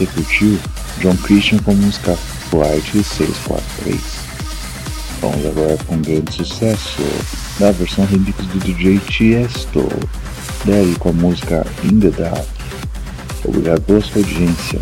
E curtiu John Christian com a música Flight 643. Vamos agora com um grande sucesso da versão remix do DJ Tiesto, daí com a música In The Dark. Obrigado pela sua audiência.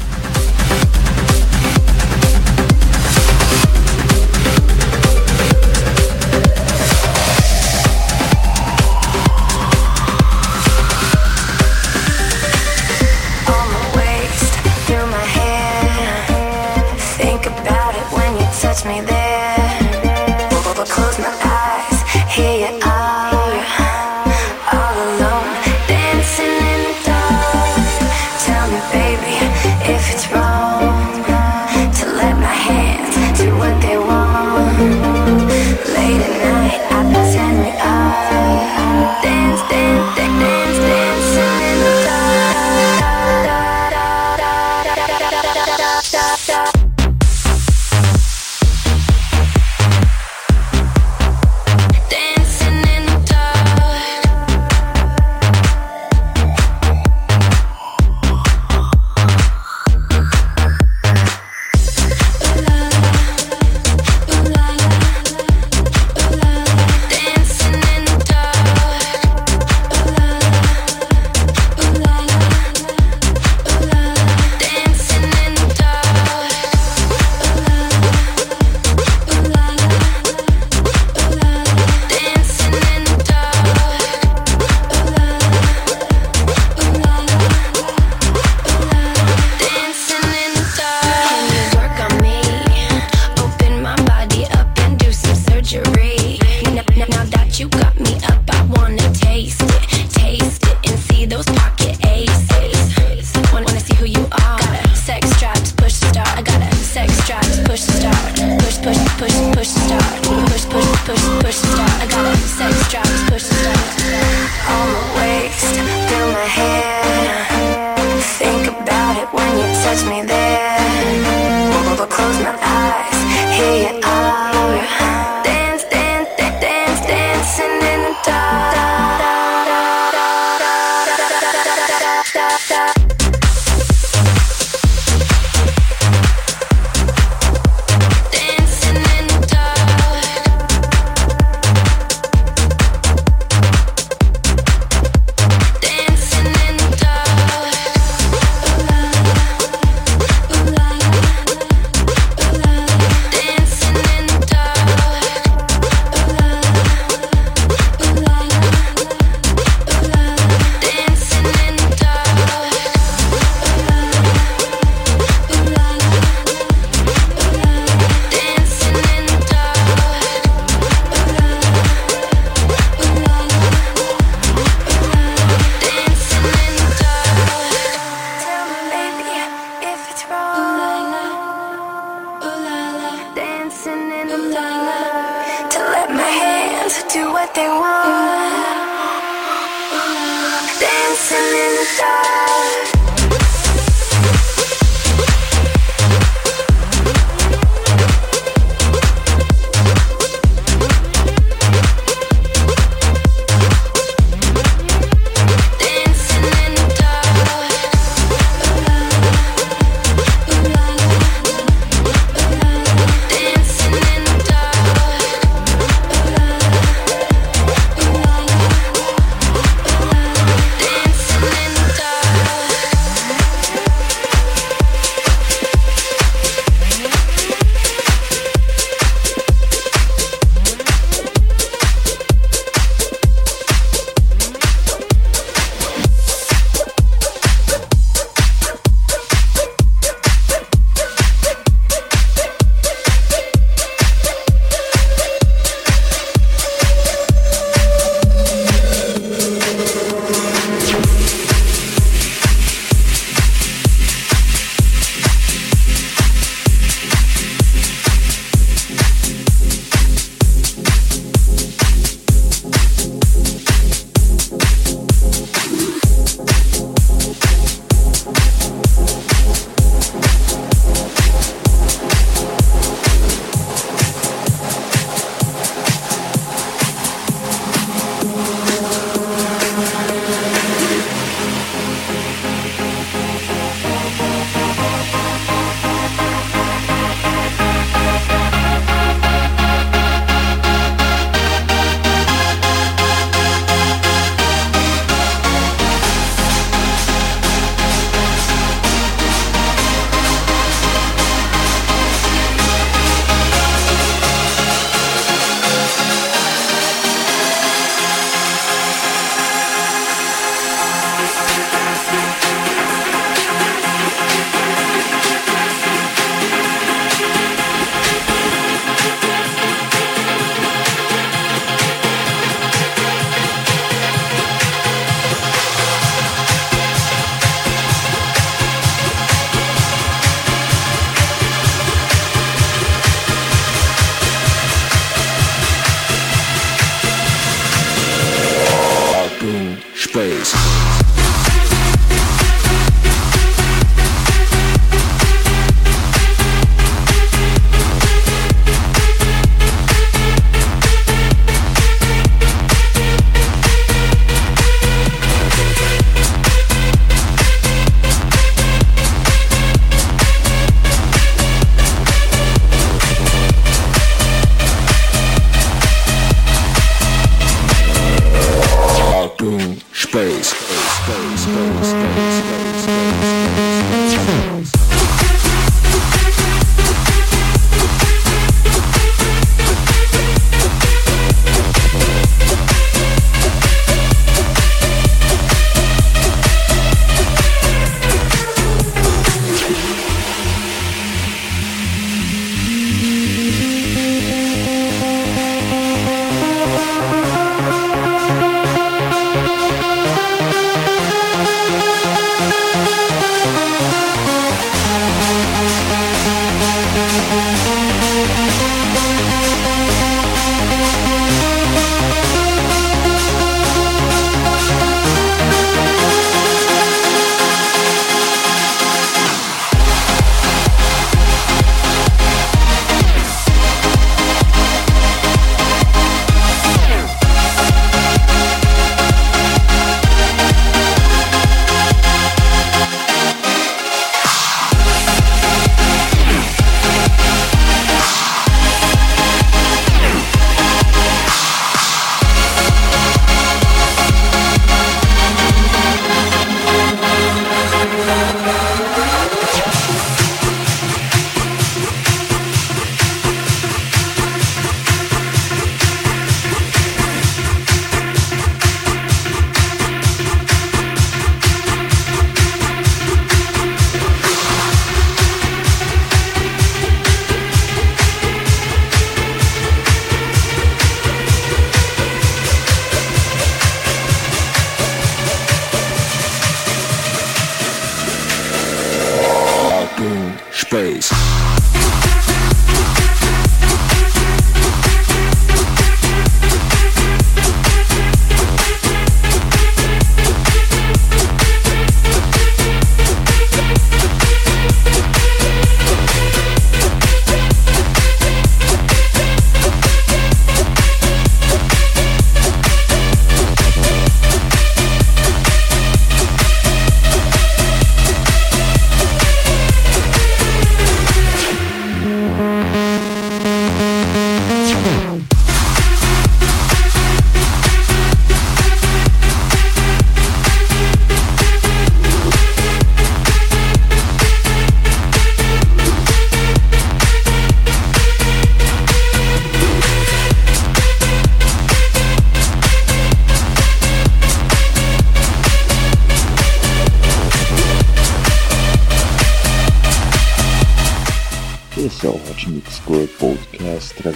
me there.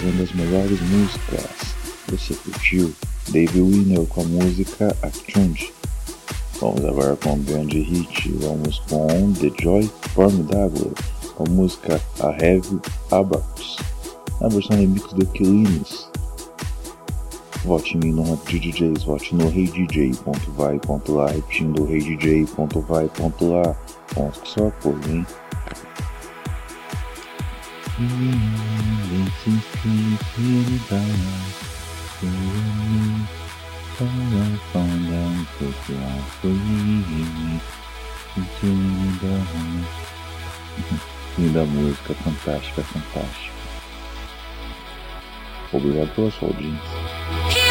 Trazendo as melhores músicas. Você curtiu? Dave Winner com a música Attuned. Vamos agora com grande hit. Vamos com The Joy Formidable com a música A Heavy Abax na versão remix do Killines. Vote em mim no Hot DJs, vote no reidj.vai.lá, repetindo reidj.vai.lá. Vamos com seu apoio, hein? Linda música, fantástica, fantástica. Obrigado pela sua audiência.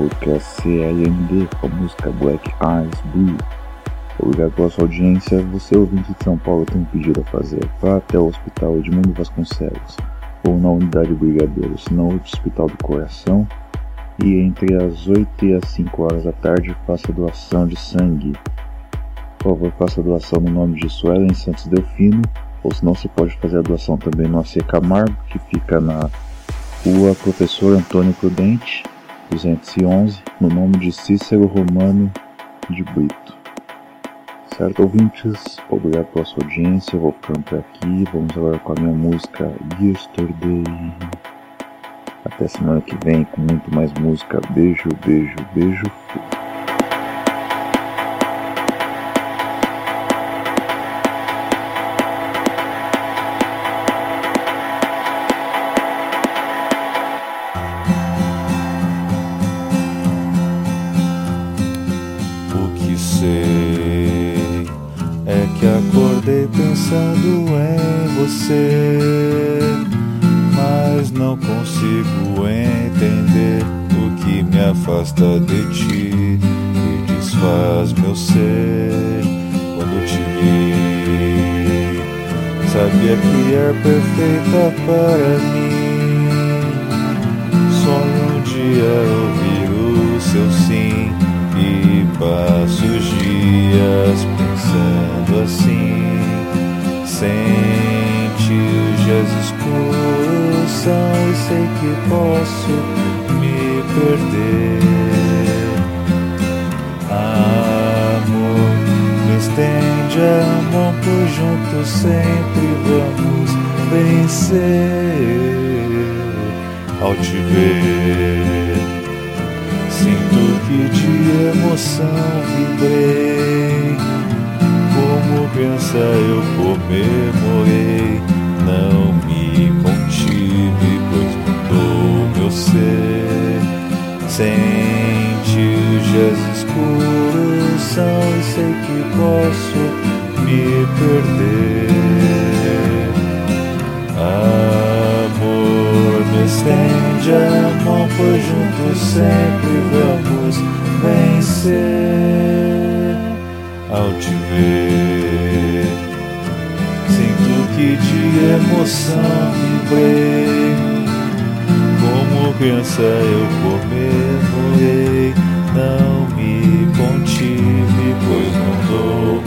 Podcast CLMD com a música Black Eyes Blue. Obrigado pela sua audiência. Você, ouvinte de São Paulo, tem um pedido a fazer. Vá até o Hospital Edmundo Vasconcelos ou na Unidade Brigadeiros, no Hospital do Coração e entre as 8 e as 5 horas da tarde faça doação de sangue. Por favor, faça doação no nome de Suelen Santos Delfino, ou senão você pode fazer a doação também no AC Camargo, que fica na Rua Professor Antônio Prudente, 211, no nome de Cícero Romano de Brito. Certo, ouvintes? Obrigado pela sua audiência. Vou ficando por aqui. Vamos agora com a minha música Yesterday. Até semana que vem com muito mais música. Beijo, beijo, beijo. Fui. De ti e desfaz meu ser quando te vi. Sabia que é perfeita para mim. Sonho um dia ouvir o seu sim e passo os dias pensando assim. Sente os dias escuros são e sei que posso me perder. Estende a mão, pois juntos sempre vamos vencer. Ao te ver, sinto que de emoção vibrei. Como pensa eu comemorei, vibrei. Como criança eu comemorei, não me contive, pois não dou